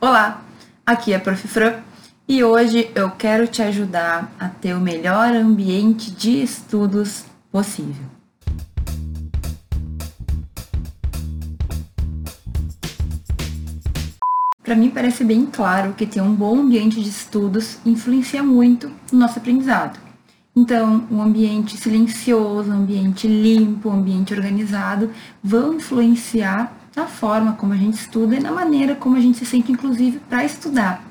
Olá, aqui é a Prof. Fran e hoje eu quero te ajudar a ter o melhor ambiente de estudos possível. Para mim parece bem claro que ter um bom ambiente de estudos influencia muito no nosso aprendizado. Então, um ambiente silencioso, um ambiente limpo, um ambiente organizado vão influenciar na forma como a gente estuda e na maneira como a gente se sente, inclusive, para estudar.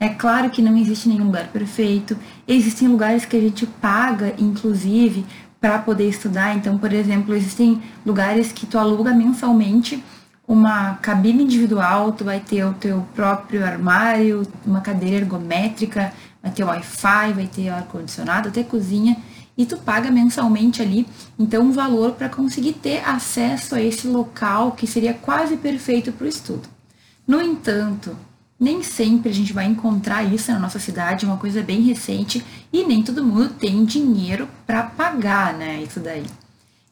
É claro que não existe nenhum lugar perfeito, existem lugares que a gente paga, inclusive, para poder estudar. Então, por exemplo, existem lugares que tu aluga mensalmente uma cabine individual, tu vai ter o teu próprio armário, uma cadeira ergométrica, vai ter Wi-Fi, vai ter ar-condicionado, até cozinha e tu paga mensalmente ali, então um valor para conseguir ter acesso a esse local que seria quase perfeito para o estudo. No entanto, nem sempre a gente vai encontrar isso na nossa cidade, uma coisa bem recente e nem todo mundo tem dinheiro para pagar, né, isso daí.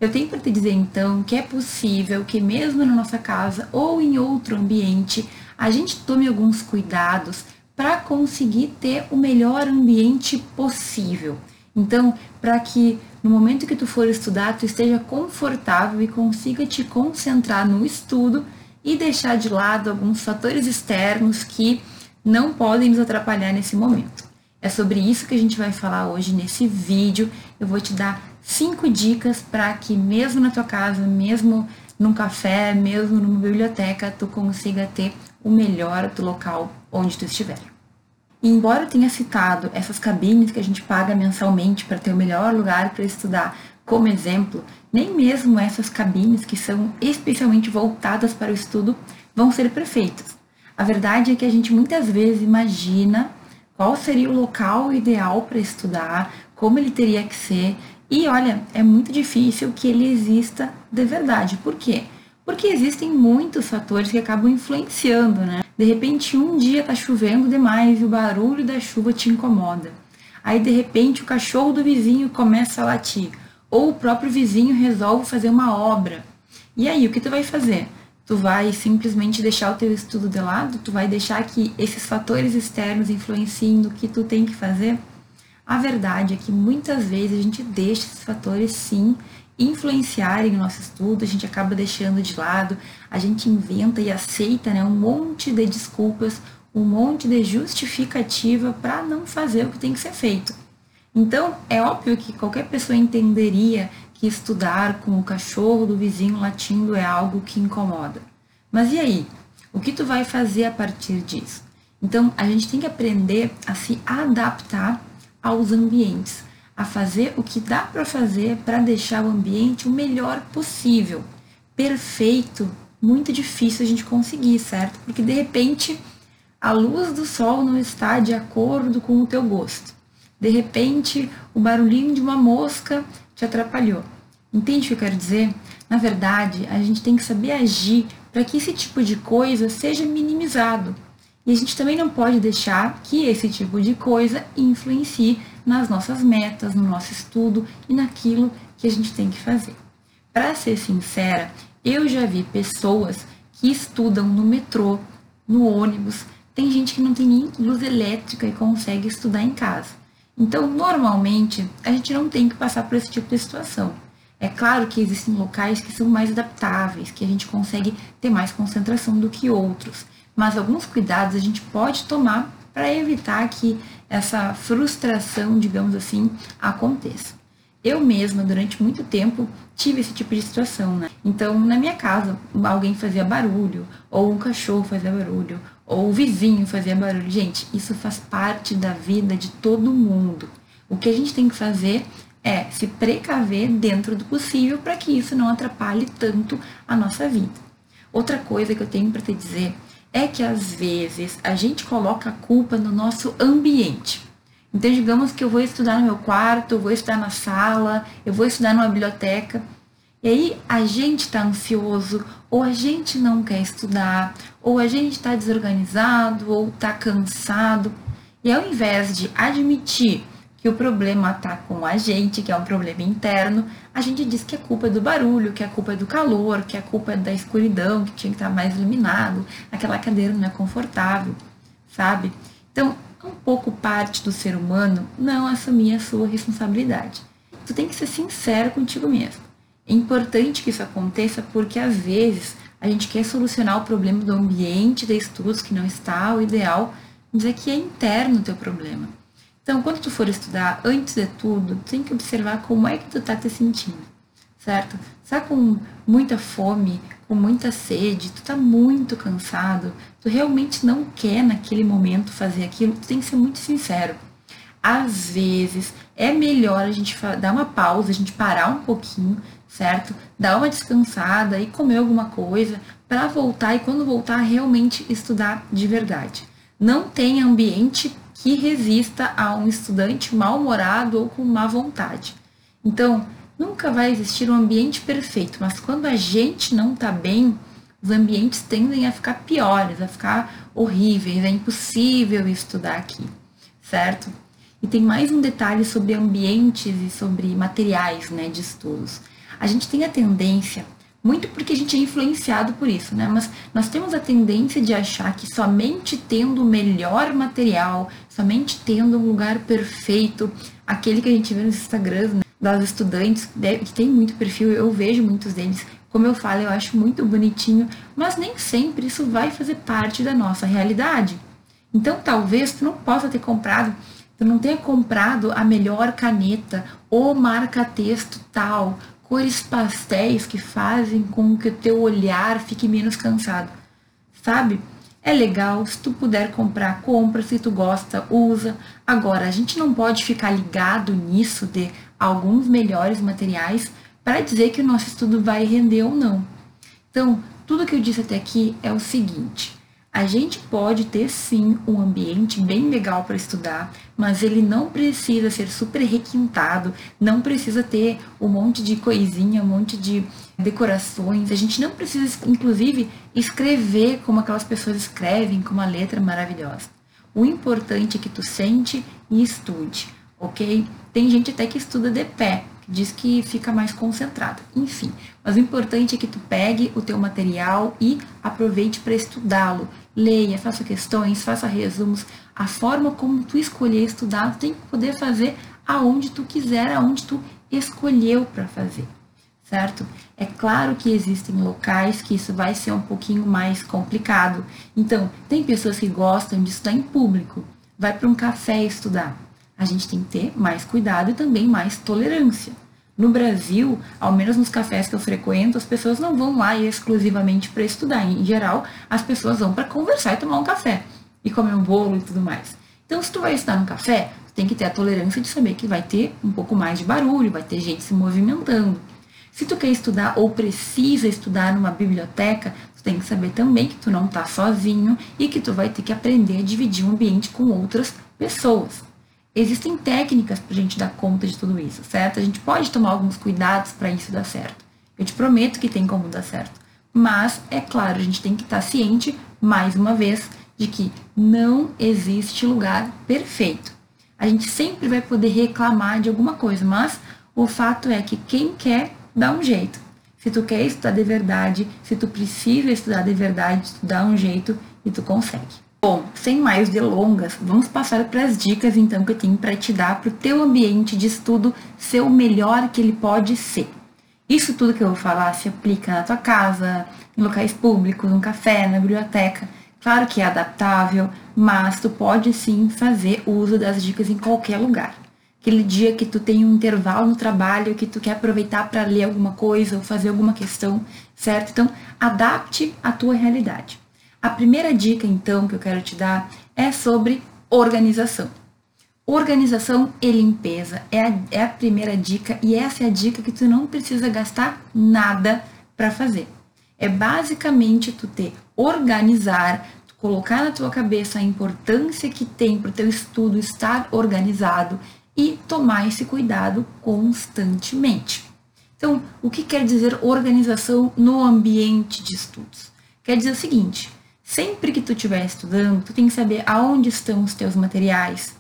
Eu tenho para te dizer então que é possível que mesmo na nossa casa ou em outro ambiente, a gente tome alguns cuidados para conseguir ter o melhor ambiente possível. Então, para que no momento que tu for estudar, tu esteja confortável e consiga te concentrar no estudo e deixar de lado alguns fatores externos que não podem nos atrapalhar nesse momento. É sobre isso que a gente vai falar hoje nesse vídeo. Eu vou te dar cinco dicas para que mesmo na tua casa, mesmo num café, mesmo numa biblioteca, tu consiga ter o melhor do local onde tu estiver. E embora eu tenha citado essas cabines que a gente paga mensalmente para ter o melhor lugar para estudar como exemplo, nem mesmo essas cabines que são especialmente voltadas para o estudo vão ser perfeitas. A verdade é que a gente muitas vezes imagina qual seria o local ideal para estudar, como ele teria que ser, e olha, é muito difícil que ele exista de verdade. Por quê? Porque existem muitos fatores que acabam influenciando, né? De repente, um dia tá chovendo demais e o barulho da chuva te incomoda. Aí, de repente, o cachorro do vizinho começa a latir. Ou o próprio vizinho resolve fazer uma obra. E aí, o que tu vai fazer? Tu vai simplesmente deixar o teu estudo de lado? Tu vai deixar que esses fatores externos influenciem no que tu tem que fazer? A verdade é que muitas vezes a gente deixa esses fatores sim influenciarem o nosso estudo, a gente acaba deixando de lado, a gente inventa e aceita né, um monte de desculpas, um monte de justificativa para não fazer o que tem que ser feito. Então, é óbvio que qualquer pessoa entenderia que estudar com o cachorro do vizinho latindo é algo que incomoda. Mas e aí? O que tu vai fazer a partir disso? Então, a gente tem que aprender a se adaptar aos ambientes a fazer o que dá para fazer para deixar o ambiente o melhor possível. Perfeito, muito difícil a gente conseguir, certo? Porque de repente a luz do sol não está de acordo com o teu gosto. De repente, o barulhinho de uma mosca te atrapalhou. Entende o que eu quero dizer? Na verdade, a gente tem que saber agir para que esse tipo de coisa seja minimizado. E a gente também não pode deixar que esse tipo de coisa influencie nas nossas metas, no nosso estudo e naquilo que a gente tem que fazer. Para ser sincera, eu já vi pessoas que estudam no metrô, no ônibus, tem gente que não tem nem luz elétrica e consegue estudar em casa. Então, normalmente, a gente não tem que passar por esse tipo de situação. É claro que existem locais que são mais adaptáveis, que a gente consegue ter mais concentração do que outros, mas alguns cuidados a gente pode tomar para evitar que essa frustração, digamos assim, aconteça. Eu mesma, durante muito tempo, tive esse tipo de situação, né? Então, na minha casa, alguém fazia barulho, ou um cachorro fazia barulho, ou o vizinho fazia barulho. Gente, isso faz parte da vida de todo mundo. O que a gente tem que fazer é se precaver dentro do possível para que isso não atrapalhe tanto a nossa vida. Outra coisa que eu tenho para te dizer é que às vezes a gente coloca a culpa no nosso ambiente. Então, digamos que eu vou estudar no meu quarto, eu vou estudar na sala, eu vou estudar numa biblioteca. E aí a gente está ansioso, ou a gente não quer estudar, ou a gente está desorganizado, ou está cansado. E ao invés de admitir que o problema está com a gente, que é um problema interno, a gente diz que a culpa é do barulho, que a culpa é do calor, que a culpa é da escuridão, que tinha que estar mais iluminado, aquela cadeira não é confortável, sabe? Então, um pouco parte do ser humano não assumir a sua responsabilidade. Tu tem que ser sincero contigo mesmo. É importante que isso aconteça porque às vezes a gente quer solucionar o problema do ambiente de estudos que não está o ideal, mas é que é interno o teu problema. Então, quando tu for estudar, antes de tudo, tu tem que observar como é que tu tá te sentindo, certo? Tá com muita fome, com muita sede, tu tá muito cansado, tu realmente não quer naquele momento fazer aquilo, tu tem que ser muito sincero. Às vezes é melhor a gente dar uma pausa, a gente parar um pouquinho, certo? Dar uma descansada e comer alguma coisa para voltar e quando voltar realmente estudar de verdade. Não tem ambiente que resista a um estudante mal-humorado ou com má vontade. Então, nunca vai existir um ambiente perfeito, mas quando a gente não está bem, os ambientes tendem a ficar piores, a ficar horríveis, é impossível estudar aqui, certo? E tem mais um detalhe sobre ambientes e sobre materiais né, de estudos. A gente tem a tendência muito porque a gente é influenciado por isso, né? Mas nós temos a tendência de achar que somente tendo o melhor material, somente tendo um lugar perfeito, aquele que a gente vê nos Instagrams né, das estudantes, que tem muito perfil, eu vejo muitos deles, como eu falo, eu acho muito bonitinho, mas nem sempre isso vai fazer parte da nossa realidade. Então talvez tu não possa ter comprado, tu não tenha comprado a melhor caneta ou marca-texto tal, cores pastéis que fazem com que o teu olhar fique menos cansado. Sabe? É legal, se tu puder comprar, compra, se tu gosta, usa. Agora, a gente não pode ficar ligado nisso de alguns melhores materiais para dizer que o nosso estudo vai render ou não. Então, tudo que eu disse até aqui é o seguinte: a gente pode ter sim um ambiente bem legal para estudar, mas ele não precisa ser super requintado, não precisa ter um monte de coisinha, um monte de decorações. A gente não precisa, inclusive, escrever como aquelas pessoas escrevem, com uma letra maravilhosa. O importante é que tu sente e estude, ok? Tem gente até que estuda de pé, diz que fica mais concentrado. Enfim, mas o importante é que tu pegue o teu material e aproveite para estudá-lo. Leia, faça questões, faça resumos. A forma como tu escolher estudar, tu tem que poder fazer aonde tu quiser, aonde tu escolheu para fazer, certo? É claro que existem locais que isso vai ser um pouquinho mais complicado. Então, tem pessoas que gostam de estudar em público. Vai para um café estudar a gente tem que ter mais cuidado e também mais tolerância. No Brasil, ao menos nos cafés que eu frequento, as pessoas não vão lá exclusivamente para estudar. Em geral, as pessoas vão para conversar e tomar um café e comer um bolo e tudo mais. Então, se tu vai estudar no café, tu tem que ter a tolerância de saber que vai ter um pouco mais de barulho, vai ter gente se movimentando. Se tu quer estudar ou precisa estudar numa biblioteca, tu tem que saber também que tu não está sozinho e que tu vai ter que aprender a dividir um ambiente com outras pessoas. Existem técnicas para a gente dar conta de tudo isso, certo? A gente pode tomar alguns cuidados para isso dar certo. Eu te prometo que tem como dar certo. Mas, é claro, a gente tem que estar tá ciente, mais uma vez, de que não existe lugar perfeito. A gente sempre vai poder reclamar de alguma coisa, mas o fato é que quem quer dá um jeito. Se tu quer estudar de verdade, se tu precisa estudar de verdade, tu dá um jeito e tu consegue. Bom, sem mais delongas, vamos passar para as dicas então que eu tenho para te dar para o teu ambiente de estudo ser o melhor que ele pode ser. Isso tudo que eu vou falar se aplica na tua casa, em locais públicos, no café, na biblioteca. Claro que é adaptável, mas tu pode sim fazer uso das dicas em qualquer lugar. Aquele dia que tu tem um intervalo no trabalho, que tu quer aproveitar para ler alguma coisa ou fazer alguma questão, certo? Então, adapte a tua realidade. A primeira dica, então, que eu quero te dar é sobre organização. Organização e limpeza é a, é a primeira dica e essa é a dica que tu não precisa gastar nada para fazer. É basicamente tu ter organizar, tu colocar na tua cabeça a importância que tem para o teu estudo estar organizado e tomar esse cuidado constantemente. Então, o que quer dizer organização no ambiente de estudos? Quer dizer o seguinte: Sempre que tu estiver estudando, tu tem que saber aonde estão os teus materiais,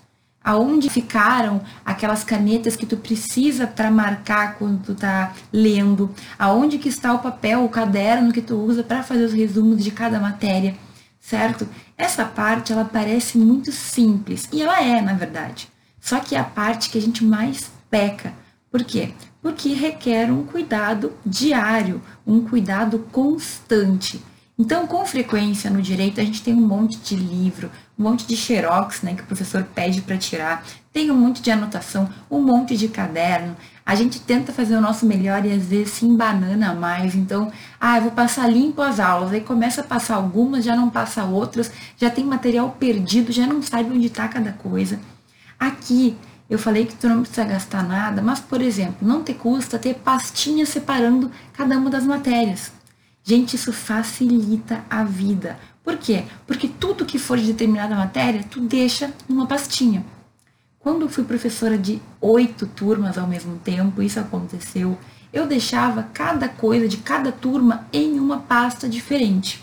Aonde ficaram aquelas canetas que tu precisa para marcar quando tu tá lendo? Aonde que está o papel, o caderno que tu usa para fazer os resumos de cada matéria, certo? Essa parte ela parece muito simples e ela é, na verdade. Só que é a parte que a gente mais peca. Por quê? Porque requer um cuidado diário, um cuidado constante. Então, com frequência no direito, a gente tem um monte de livro, um monte de xerox, né, que o professor pede para tirar, tem um monte de anotação, um monte de caderno. A gente tenta fazer o nosso melhor e às vezes se embanana mais. Então, ah, eu vou passar limpo as aulas. Aí começa a passar algumas, já não passa outras, já tem material perdido, já não sabe onde está cada coisa. Aqui, eu falei que tu não precisa gastar nada, mas, por exemplo, não te custa ter pastinha separando cada uma das matérias. Gente, isso facilita a vida. Por quê? Porque tudo que for de determinada matéria, tu deixa numa pastinha. Quando eu fui professora de oito turmas ao mesmo tempo, isso aconteceu, eu deixava cada coisa de cada turma em uma pasta diferente.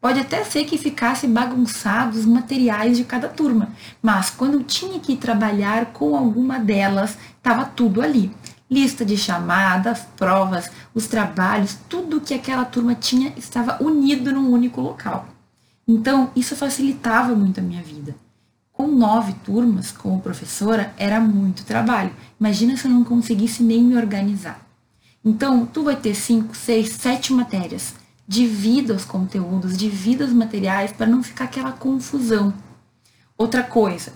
Pode até ser que ficasse bagunçado os materiais de cada turma, mas quando eu tinha que trabalhar com alguma delas, estava tudo ali. Lista de chamadas, provas, os trabalhos, tudo que aquela turma tinha estava unido num único local. Então, isso facilitava muito a minha vida. Com nove turmas, como professora, era muito trabalho. Imagina se eu não conseguisse nem me organizar. Então, tu vai ter cinco, seis, sete matérias. Divida os conteúdos, divida os materiais para não ficar aquela confusão. Outra coisa,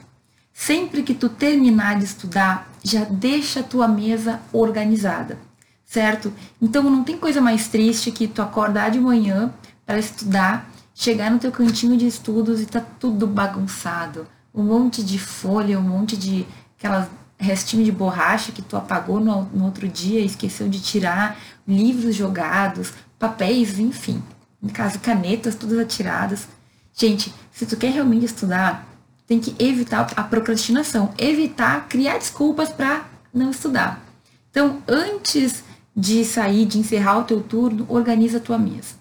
sempre que tu terminar de estudar, já deixa a tua mesa organizada, certo? Então não tem coisa mais triste que tu acordar de manhã para estudar, chegar no teu cantinho de estudos e tá tudo bagunçado, um monte de folha, um monte de aquelas restinho de borracha que tu apagou no, no outro dia, esqueceu de tirar, livros jogados, papéis, enfim. No caso, canetas todas atiradas. Gente, se tu quer realmente estudar, tem que evitar a procrastinação, evitar criar desculpas para não estudar. Então, antes de sair, de encerrar o teu turno, organiza a tua mesa.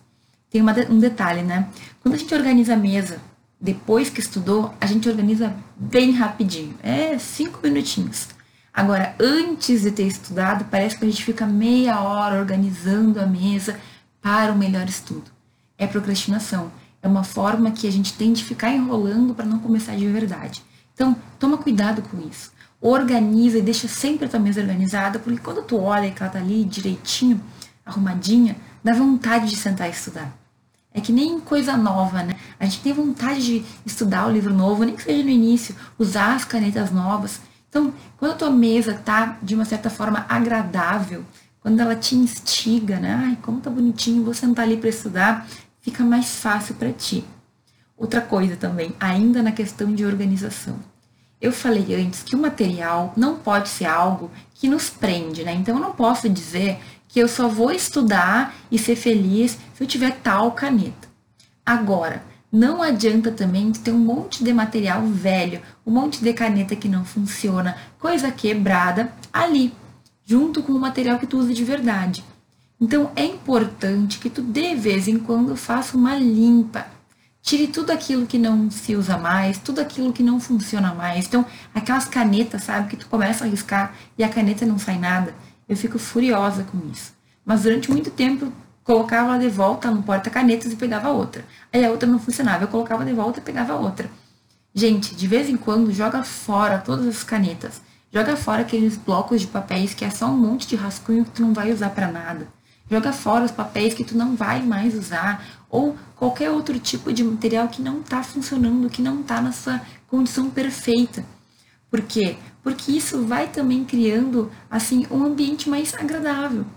Tem uma, um detalhe, né? Quando a gente organiza a mesa, depois que estudou, a gente organiza bem rapidinho. É cinco minutinhos. Agora, antes de ter estudado, parece que a gente fica meia hora organizando a mesa para o melhor estudo. É procrastinação. É uma forma que a gente tem de ficar enrolando para não começar de verdade. Então, toma cuidado com isso. Organiza e deixa sempre a tua mesa organizada, porque quando tu olha que ela tá ali direitinho, arrumadinha, dá vontade de sentar e estudar. É que nem coisa nova, né? A gente tem vontade de estudar o livro novo, nem que seja no início, usar as canetas novas. Então, quando a tua mesa tá de uma certa forma agradável, quando ela te instiga, né? Ai, como tá bonitinho, vou sentar ali para estudar, fica mais fácil para ti. Outra coisa também, ainda na questão de organização. Eu falei antes que o material não pode ser algo que nos prende, né? Então eu não posso dizer que eu só vou estudar e ser feliz se eu tiver tal caneta. Agora, não adianta também ter um monte de material velho, um monte de caneta que não funciona, coisa quebrada ali, junto com o material que tu usa de verdade. Então é importante que tu de vez em quando faça uma limpa. Tire tudo aquilo que não se usa mais, tudo aquilo que não funciona mais. Então, aquelas canetas, sabe, que tu começa a riscar e a caneta não sai nada. Eu fico furiosa com isso. Mas durante muito tempo colocava ela de volta no porta-canetas e pegava outra. Aí a outra não funcionava, eu colocava de volta e pegava outra. Gente, de vez em quando joga fora todas as canetas. Joga fora aqueles blocos de papéis que é só um monte de rascunho que tu não vai usar para nada. Joga fora os papéis que tu não vai mais usar ou qualquer outro tipo de material que não está funcionando, que não está na sua condição perfeita. Por quê? Porque isso vai também criando assim um ambiente mais agradável.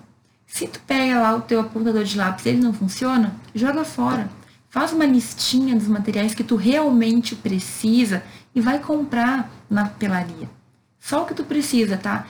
Se tu pega lá o teu apontador de lápis e ele não funciona, joga fora. Faz uma listinha dos materiais que tu realmente precisa e vai comprar na papelaria. Só o que tu precisa, tá?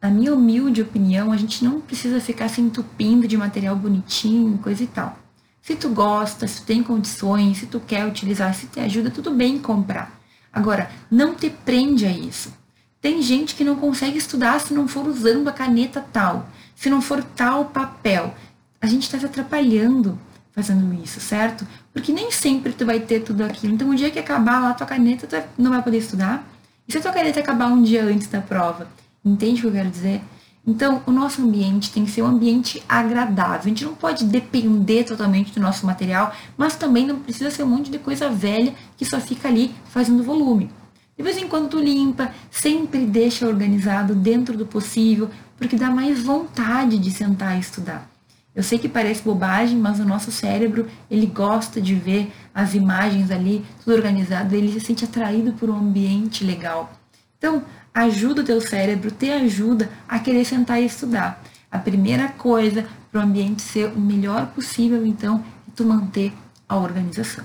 Na minha humilde opinião, a gente não precisa ficar se entupindo de material bonitinho, coisa e tal. Se tu gosta, se tu tem condições, se tu quer utilizar, se te ajuda, tudo bem comprar. Agora, não te prende a isso. Tem gente que não consegue estudar se não for usando a caneta tal, se não for tal papel. A gente está se atrapalhando fazendo isso, certo? Porque nem sempre tu vai ter tudo aquilo. Então, o dia que acabar lá tua caneta, tu não vai poder estudar. E se a tua caneta acabar um dia antes da prova? Entende o que eu quero dizer? Então, o nosso ambiente tem que ser um ambiente agradável. A gente não pode depender totalmente do nosso material, mas também não precisa ser um monte de coisa velha que só fica ali fazendo volume. De vez em quando tu limpa, sempre deixa organizado dentro do possível, porque dá mais vontade de sentar e estudar. Eu sei que parece bobagem, mas o nosso cérebro, ele gosta de ver as imagens ali, tudo organizado, ele se sente atraído por um ambiente legal. Então, ajuda o teu cérebro, te ajuda a querer sentar e estudar. A primeira coisa para o ambiente ser o melhor possível, então, é tu manter a organização.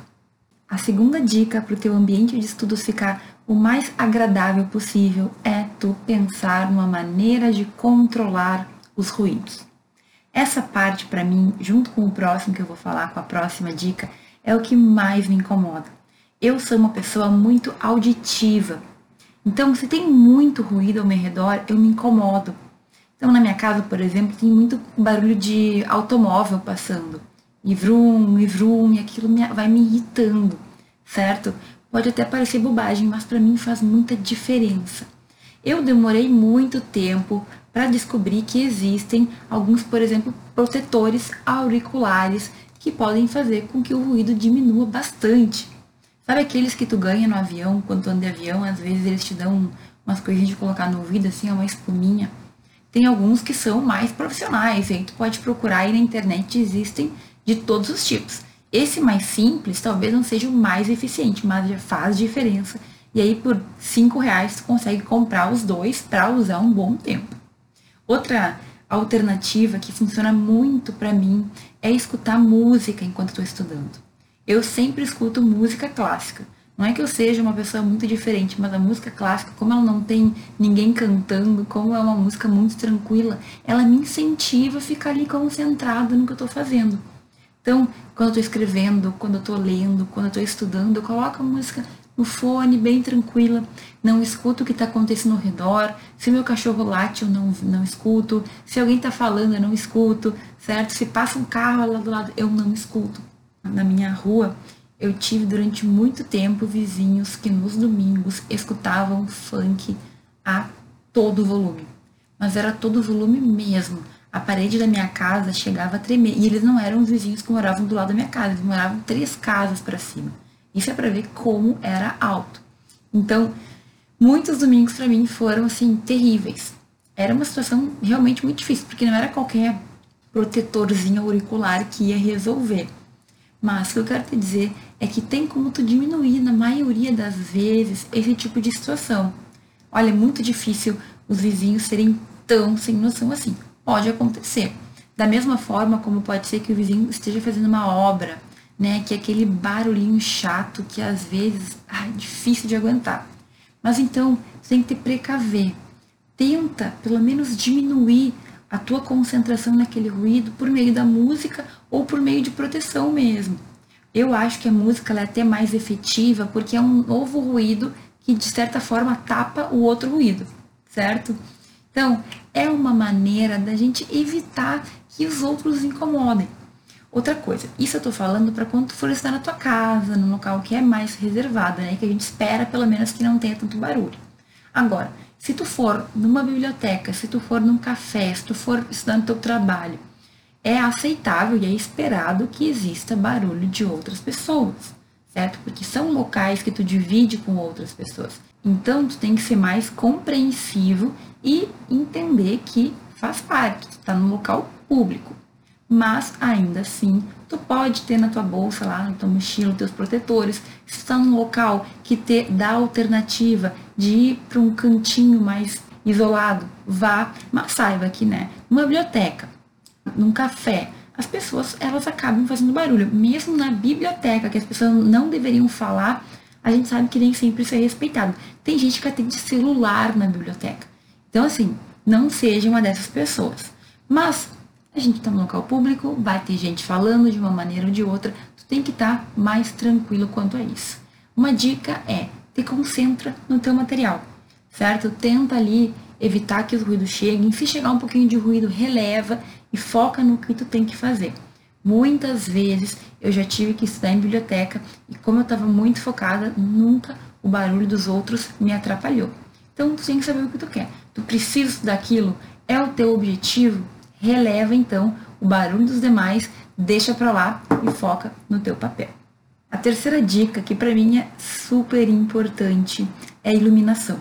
A segunda dica para o teu ambiente de estudos ficar o mais agradável possível é tu pensar numa maneira de controlar os ruídos. Essa parte, para mim, junto com o próximo que eu vou falar, com a próxima dica, é o que mais me incomoda. Eu sou uma pessoa muito auditiva. Então, se tem muito ruído ao meu redor, eu me incomodo. Então, na minha casa, por exemplo, tem muito barulho de automóvel passando. E vrum, e vrum, e aquilo vai me irritando, certo? Pode até parecer bobagem, mas para mim faz muita diferença. Eu demorei muito tempo para descobrir que existem alguns, por exemplo, protetores auriculares que podem fazer com que o ruído diminua bastante. Sabe aqueles que tu ganha no avião, quando tu anda de avião, às vezes eles te dão umas coisinhas de colocar no ouvido, assim, uma espuminha. Tem alguns que são mais profissionais, aí tu pode procurar aí na internet, existem de todos os tipos. Esse mais simples talvez não seja o mais eficiente, mas já faz diferença. E aí por cinco reais tu consegue comprar os dois para usar um bom tempo. Outra alternativa que funciona muito para mim é escutar música enquanto estou estudando. Eu sempre escuto música clássica. Não é que eu seja uma pessoa muito diferente, mas a música clássica, como ela não tem ninguém cantando, como é uma música muito tranquila, ela me incentiva a ficar ali concentrada no que eu estou fazendo. Então, quando eu estou escrevendo, quando eu estou lendo, quando eu estou estudando, eu coloco a música no fone, bem tranquila, não escuto o que está acontecendo ao redor. Se meu cachorro late, eu não, não escuto. Se alguém está falando, eu não escuto, certo? Se passa um carro lá do lado, eu não escuto. Na minha rua, eu tive durante muito tempo vizinhos que nos domingos escutavam funk a todo volume. Mas era todo volume mesmo. A parede da minha casa chegava a tremer. E eles não eram os vizinhos que moravam do lado da minha casa, eles moravam três casas para cima. Isso é para ver como era alto. Então, muitos domingos para mim foram assim terríveis. Era uma situação realmente muito difícil, porque não era qualquer protetorzinho auricular que ia resolver. Mas o que eu quero te dizer é que tem como tu diminuir, na maioria das vezes, esse tipo de situação. Olha, é muito difícil os vizinhos serem tão sem noção assim. Pode acontecer. Da mesma forma como pode ser que o vizinho esteja fazendo uma obra né? Que é aquele barulhinho chato que às vezes é difícil de aguentar. Mas então, você tem que ter precaver. Tenta, pelo menos, diminuir a tua concentração naquele ruído por meio da música ou por meio de proteção mesmo. Eu acho que a música é até mais efetiva porque é um novo ruído que de certa forma tapa o outro ruído, certo? Então, é uma maneira da gente evitar que os outros incomodem. Outra coisa, isso eu tô falando para quando tu for estar na tua casa, num local que é mais reservado, né? Que a gente espera pelo menos que não tenha tanto barulho. Agora, se tu for numa biblioteca, se tu for num café, se tu for estudando teu trabalho, é aceitável e é esperado que exista barulho de outras pessoas, certo? Porque são locais que tu divide com outras pessoas. Então, tu tem que ser mais compreensivo e entender que faz parte, tu tá num local público mas ainda assim tu pode ter na tua bolsa lá, na tua mochila, teus protetores. Se está num local que te dá alternativa de ir para um cantinho mais isolado, vá, mas saiba que, né, numa biblioteca, num café, as pessoas elas acabam fazendo barulho. Mesmo na biblioteca, que as pessoas não deveriam falar, a gente sabe que nem sempre isso é respeitado. Tem gente que atende celular na biblioteca. Então, assim, não seja uma dessas pessoas. Mas a gente está no local público, vai ter gente falando de uma maneira ou de outra, tu tem que estar tá mais tranquilo quanto a isso. Uma dica é, te concentra no teu material, certo? Tenta ali evitar que os ruídos cheguem, se chegar um pouquinho de ruído, releva e foca no que tu tem que fazer. Muitas vezes eu já tive que estudar em biblioteca e como eu estava muito focada, nunca o barulho dos outros me atrapalhou. Então tu tem que saber o que tu quer. Tu precisa daquilo, é o teu objetivo, releva então o barulho dos demais, deixa para lá e foca no teu papel. A terceira dica, que para mim é super importante, é a iluminação.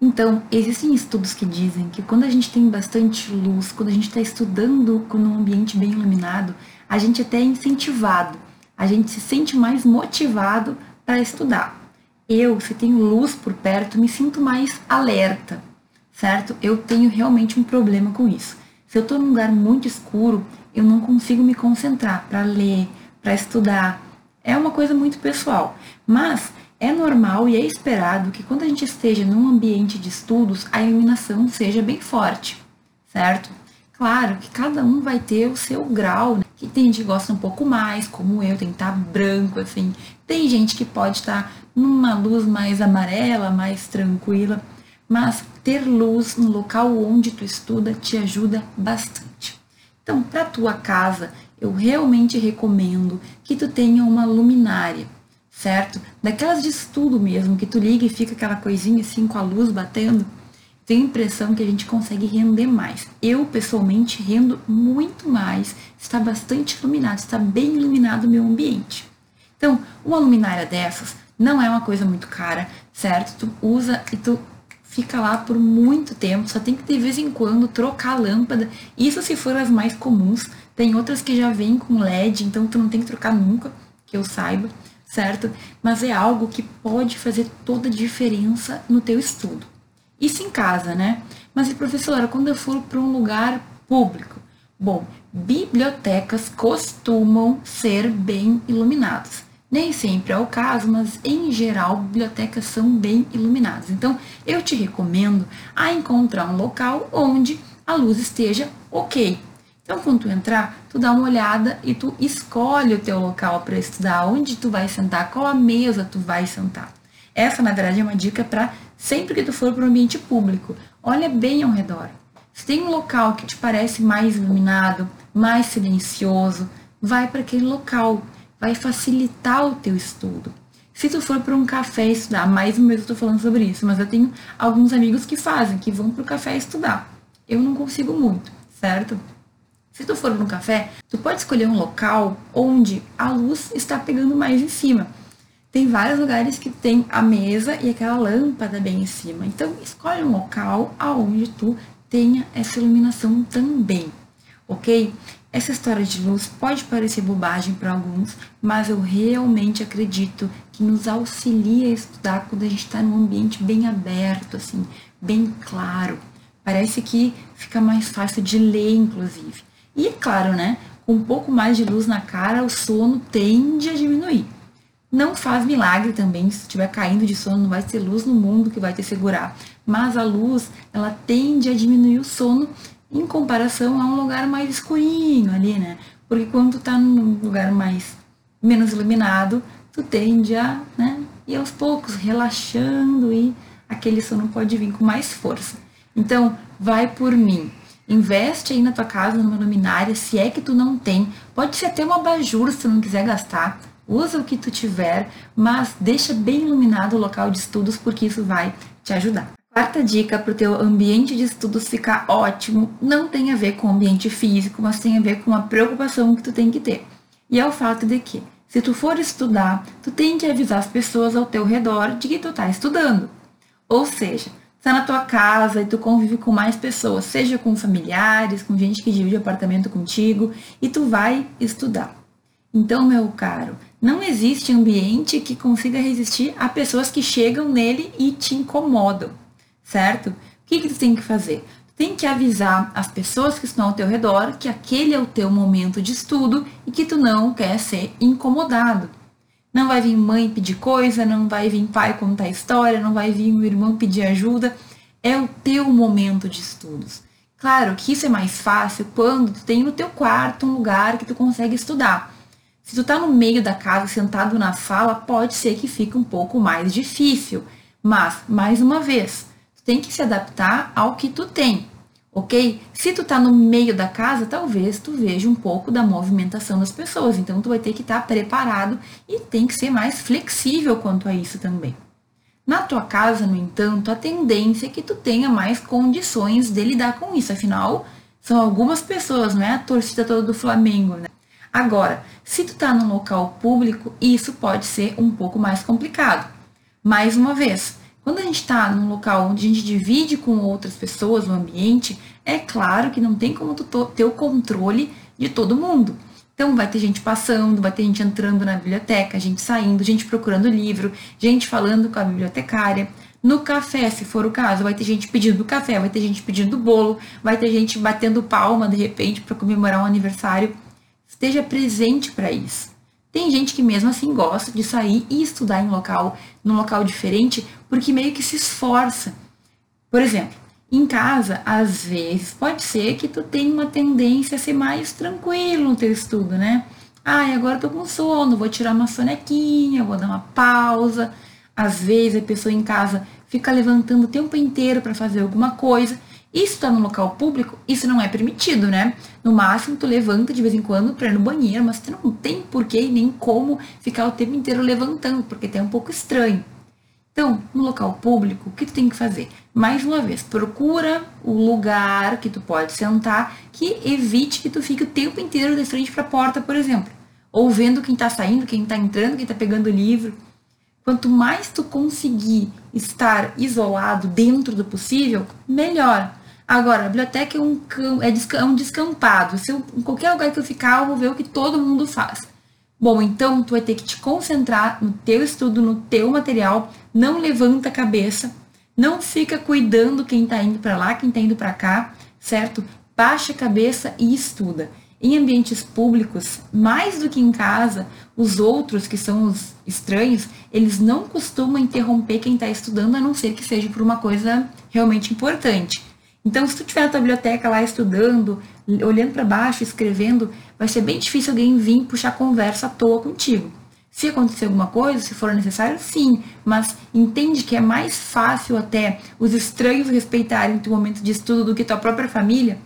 Então, existem estudos que dizem que quando a gente tem bastante luz, quando a gente está estudando num ambiente bem iluminado, a gente até é incentivado, a gente se sente mais motivado para estudar. Eu, se tenho luz por perto, me sinto mais alerta, certo? Eu tenho realmente um problema com isso. Se eu estou num lugar muito escuro, eu não consigo me concentrar para ler, para estudar. É uma coisa muito pessoal. Mas é normal e é esperado que quando a gente esteja num ambiente de estudos, a iluminação seja bem forte, certo? Claro que cada um vai ter o seu grau, né? que tem gente que gosta um pouco mais, como eu, tem que estar branco, assim. Tem gente que pode estar numa luz mais amarela, mais tranquila, mas ter luz no local onde tu estuda te ajuda bastante. Então, para tua casa, eu realmente recomendo que tu tenha uma luminária certo? Daquelas de estudo mesmo, que tu liga e fica aquela coisinha assim com a luz batendo. Tenho a impressão que a gente consegue render mais. Eu, pessoalmente, rendo muito mais, está bastante iluminado, está bem iluminado o meu ambiente. Então, uma luminária dessas não é uma coisa muito cara, certo? Tu usa e tu fica lá por muito tempo, só tem que de vez em quando trocar a lâmpada. Isso se for as mais comuns. Tem outras que já vêm com LED, então tu não tem que trocar nunca, que eu saiba certo? Mas é algo que pode fazer toda a diferença no teu estudo. Isso em casa, né? Mas, professora, quando eu for para um lugar público? Bom, bibliotecas costumam ser bem iluminadas. Nem sempre é o caso, mas em geral, bibliotecas são bem iluminadas. Então, eu te recomendo a encontrar um local onde a luz esteja ok, então, quando tu entrar, tu dá uma olhada e tu escolhe o teu local para estudar, onde tu vai sentar, qual a mesa tu vai sentar. Essa, na verdade, é uma dica para sempre que tu for para o ambiente público. Olha bem ao redor. Se tem um local que te parece mais iluminado, mais silencioso, vai para aquele local. Vai facilitar o teu estudo. Se tu for para um café estudar, mais uma vez eu estou falando sobre isso, mas eu tenho alguns amigos que fazem, que vão para o café estudar. Eu não consigo muito, certo? Se tu for no café, tu pode escolher um local onde a luz está pegando mais em cima. Tem vários lugares que tem a mesa e aquela lâmpada bem em cima. Então, escolhe um local aonde tu tenha essa iluminação também, ok? Essa história de luz pode parecer bobagem para alguns, mas eu realmente acredito que nos auxilia a estudar quando a gente está num ambiente bem aberto, assim, bem claro. Parece que fica mais fácil de ler, inclusive. E é claro, né? Com um pouco mais de luz na cara, o sono tende a diminuir. Não faz milagre também, se estiver caindo de sono, não vai ter luz no mundo que vai te segurar. Mas a luz, ela tende a diminuir o sono em comparação a um lugar mais escurinho ali, né? Porque quando tu tá num lugar mais menos iluminado, tu tende a, né, e aos poucos relaxando e aquele sono pode vir com mais força. Então, vai por mim. Investe aí na tua casa numa luminária, se é que tu não tem. Pode ser até uma abajur se tu não quiser gastar. Usa o que tu tiver, mas deixa bem iluminado o local de estudos porque isso vai te ajudar. Quarta dica para o teu ambiente de estudos ficar ótimo não tem a ver com o ambiente físico, mas tem a ver com a preocupação que tu tem que ter. E é o fato de que, se tu for estudar, tu tem que avisar as pessoas ao teu redor de que tu está estudando. Ou seja, está na tua casa e tu convive com mais pessoas, seja com familiares, com gente que divide apartamento contigo, e tu vai estudar. Então, meu caro, não existe ambiente que consiga resistir a pessoas que chegam nele e te incomodam, certo? O que, que tu tem que fazer? Tu tem que avisar as pessoas que estão ao teu redor que aquele é o teu momento de estudo e que tu não quer ser incomodado. Não vai vir mãe pedir coisa, não vai vir pai contar história, não vai vir um irmão pedir ajuda. É o teu momento de estudos. Claro que isso é mais fácil quando tu tem no teu quarto um lugar que tu consegue estudar. Se tu tá no meio da casa, sentado na sala, pode ser que fique um pouco mais difícil. Mas, mais uma vez, tem que se adaptar ao que tu tem ok? Se tu tá no meio da casa, talvez tu veja um pouco da movimentação das pessoas. Então tu vai ter que estar tá preparado e tem que ser mais flexível quanto a isso também, Na tua casa, no entanto, a tendência é que tu tenha mais condições de lidar com isso. Afinal, são algumas pessoas, não é a torcida toda do Flamengo, né? Agora, se tu tá num local público, isso pode ser um pouco mais complicado. Mais uma vez, quando a gente está num local onde a gente divide com outras pessoas o ambiente, é claro que não tem como ter o controle de todo mundo. Então vai ter gente passando, vai ter gente entrando na biblioteca, gente saindo, gente procurando livro, gente falando com a bibliotecária. No café, se for o caso, vai ter gente pedindo café, vai ter gente pedindo bolo, vai ter gente batendo palma de repente para comemorar um aniversário. Esteja presente para isso. Tem gente que mesmo assim gosta de sair e estudar em local, num local diferente, porque meio que se esforça. Por exemplo, em casa, às vezes, pode ser que tu tenha uma tendência a ser mais tranquilo no teu estudo, né? Ai, agora eu tô com sono, vou tirar uma sonequinha, vou dar uma pausa. Às vezes a pessoa em casa fica levantando o tempo inteiro para fazer alguma coisa. Isso está no local público, isso não é permitido, né? No máximo, tu levanta de vez em quando para ir no banheiro, mas tu não tem porquê nem como ficar o tempo inteiro levantando, porque é um pouco estranho. Então, no local público, o que tu tem que fazer? Mais uma vez, procura o lugar que tu pode sentar que evite que tu fique o tempo inteiro de frente para a porta, por exemplo. Ou vendo quem está saindo, quem está entrando, quem está pegando o livro. Quanto mais tu conseguir estar isolado dentro do possível, melhor. Agora, a biblioteca é um, é, é um descampado. Se eu, em qualquer lugar que eu ficar, eu vou ver o que todo mundo faz. Bom, então tu vai ter que te concentrar no teu estudo, no teu material, não levanta a cabeça, não fica cuidando quem está indo para lá, quem está indo para cá, certo? Baixa a cabeça e estuda. Em ambientes públicos, mais do que em casa, os outros, que são os estranhos, eles não costumam interromper quem está estudando, a não ser que seja por uma coisa realmente importante. Então, se tu estiver na tua biblioteca lá estudando, olhando para baixo, escrevendo, vai ser bem difícil alguém vir puxar conversa à toa contigo. Se acontecer alguma coisa, se for necessário, sim, mas entende que é mais fácil até os estranhos respeitarem o teu momento de estudo do que tua própria família?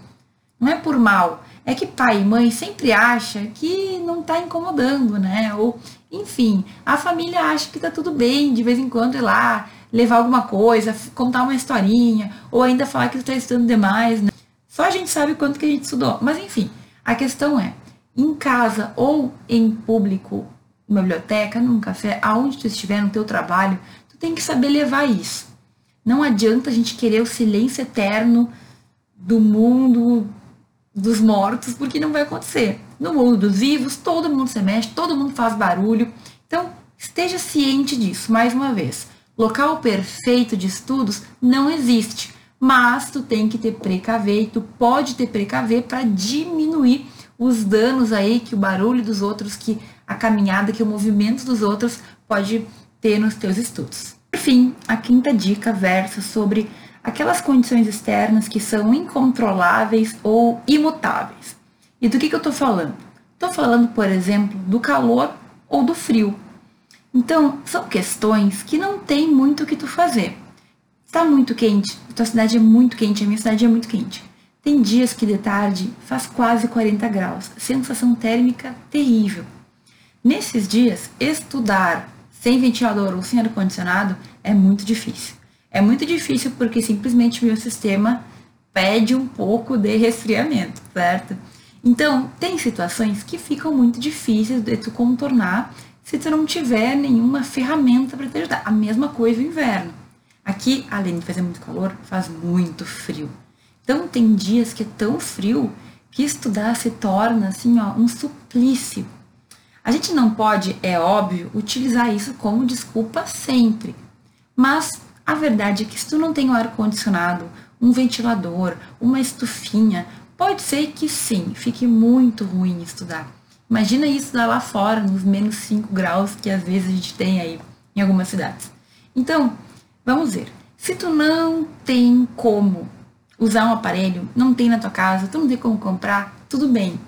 Não é por mal, é que pai e mãe sempre acha que não está incomodando, né? Ou, enfim, a família acha que está tudo bem de vez em quando ir lá, levar alguma coisa, contar uma historinha, ou ainda falar que está estudando demais, né? Só a gente sabe quanto que a gente estudou. Mas enfim, a questão é, em casa ou em público, numa biblioteca, num café, aonde tu estiver no teu trabalho, tu tem que saber levar isso. Não adianta a gente querer o silêncio eterno do mundo dos mortos, porque não vai acontecer. No mundo dos vivos, todo mundo se mexe, todo mundo faz barulho. Então, esteja ciente disso, mais uma vez. Local perfeito de estudos não existe, mas tu tem que ter precaver e tu pode ter precaver para diminuir os danos aí que o barulho dos outros, que a caminhada, que o movimento dos outros pode ter nos teus estudos. Por fim, a quinta dica versa sobre aquelas condições externas que são incontroláveis ou imutáveis. E do que, que eu estou falando? Estou falando, por exemplo, do calor ou do frio. Então, são questões que não tem muito o que tu fazer. Está muito quente, a tua cidade é muito quente, a minha cidade é muito quente. Tem dias que de tarde faz quase 40 graus, sensação térmica terrível. Nesses dias, estudar sem ventilador ou sem ar-condicionado é muito difícil. É muito difícil porque simplesmente o meu sistema pede um pouco de resfriamento, certo? Então, tem situações que ficam muito difíceis de tu contornar se tu não tiver nenhuma ferramenta para te ajudar. A mesma coisa o inverno. Aqui, além de fazer muito calor, faz muito frio. Então tem dias que é tão frio que estudar se torna assim, ó, um suplício. A gente não pode, é óbvio, utilizar isso como desculpa sempre. Mas a verdade é que se tu não tem um ar condicionado, um ventilador, uma estufinha, pode ser que sim, fique muito ruim estudar. Imagina isso lá fora, nos menos 5 graus que às vezes a gente tem aí em algumas cidades. Então, vamos ver. Se tu não tem como usar um aparelho, não tem na tua casa, tu não tem como comprar, tudo bem.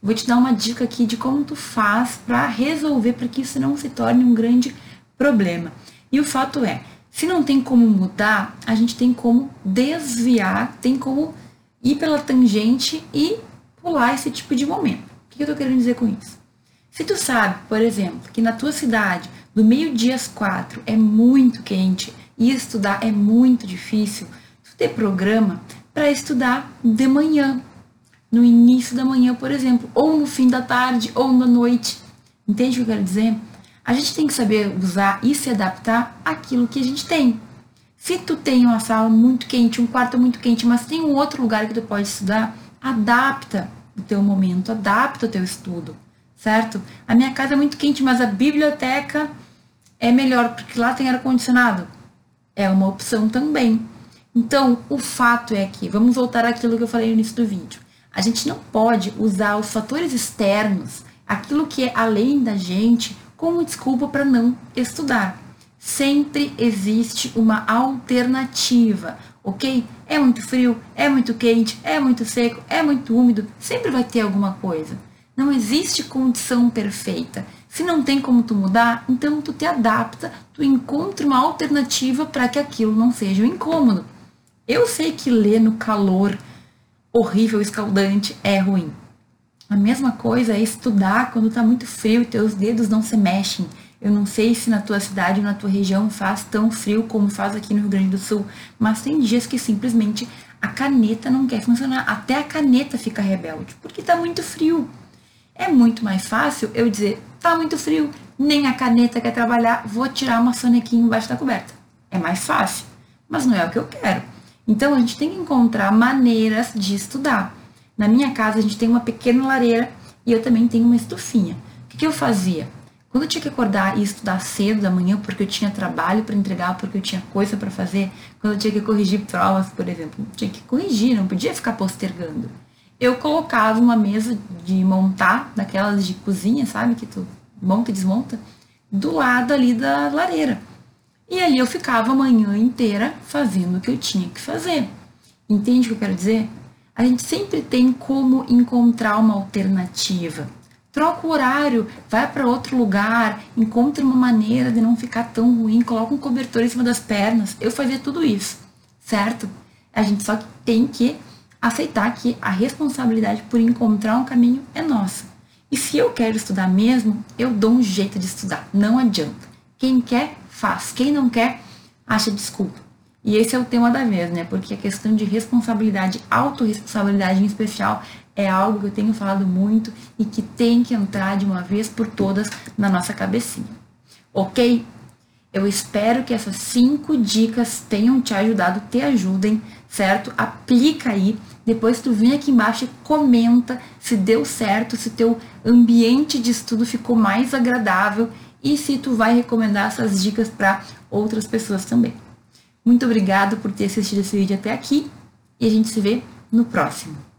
Vou te dar uma dica aqui de como tu faz para resolver para que isso não se torne um grande problema. E o fato é, se não tem como mudar, a gente tem como desviar, tem como ir pela tangente e pular esse tipo de momento que eu estou querendo dizer com isso? Se tu sabe, por exemplo, que na tua cidade do meio-dia às quatro é muito quente e estudar é muito difícil, tu ter programa para estudar de manhã, no início da manhã, por exemplo, ou no fim da tarde, ou na noite. Entende o que eu quero dizer? A gente tem que saber usar e se adaptar àquilo que a gente tem. Se tu tem uma sala muito quente, um quarto muito quente, mas tem um outro lugar que tu pode estudar, adapta o teu momento, adapta o teu estudo, certo? A minha casa é muito quente, mas a biblioteca é melhor porque lá tem ar condicionado. É uma opção também. Então, o fato é que, vamos voltar àquilo que eu falei no início do vídeo. A gente não pode usar os fatores externos, aquilo que é além da gente, como desculpa para não estudar. Sempre existe uma alternativa, ok? É muito frio, é muito quente, é muito seco, é muito úmido, sempre vai ter alguma coisa. Não existe condição perfeita. Se não tem como tu mudar, então tu te adapta, tu encontra uma alternativa para que aquilo não seja um incômodo. Eu sei que ler no calor horrível, escaldante é ruim. A mesma coisa é estudar quando está muito frio e teus dedos não se mexem. Eu não sei se na tua cidade ou na tua região faz tão frio como faz aqui no Rio Grande do Sul, mas tem dias que simplesmente a caneta não quer funcionar. Até a caneta fica rebelde, porque está muito frio. É muito mais fácil eu dizer, tá muito frio, nem a caneta quer trabalhar, vou tirar uma sonequinha embaixo da coberta. É mais fácil, mas não é o que eu quero. Então a gente tem que encontrar maneiras de estudar. Na minha casa a gente tem uma pequena lareira e eu também tenho uma estufinha. O que, que eu fazia? Quando eu tinha que acordar e estudar cedo da manhã, porque eu tinha trabalho para entregar, porque eu tinha coisa para fazer, quando eu tinha que corrigir provas, por exemplo, tinha que corrigir, não podia ficar postergando. Eu colocava uma mesa de montar, daquelas de cozinha, sabe, que tu monta e desmonta, do lado ali da lareira. E ali eu ficava a manhã inteira fazendo o que eu tinha que fazer. Entende o que eu quero dizer? A gente sempre tem como encontrar uma alternativa troca o horário, vai para outro lugar, encontre uma maneira de não ficar tão ruim, coloca um cobertor em cima das pernas. Eu fazia tudo isso, certo? A gente só tem que aceitar que a responsabilidade por encontrar um caminho é nossa. E se eu quero estudar mesmo, eu dou um jeito de estudar, não adianta. Quem quer, faz. Quem não quer, acha desculpa. E esse é o tema da vez, né? Porque a questão de responsabilidade, autorresponsabilidade em especial, é algo que eu tenho falado muito e que tem que entrar de uma vez por todas na nossa cabecinha. Ok? Eu espero que essas cinco dicas tenham te ajudado, te ajudem, certo? Aplica aí. Depois tu vem aqui embaixo e comenta se deu certo, se teu ambiente de estudo ficou mais agradável e se tu vai recomendar essas dicas para outras pessoas também. Muito obrigado por ter assistido esse vídeo até aqui e a gente se vê no próximo.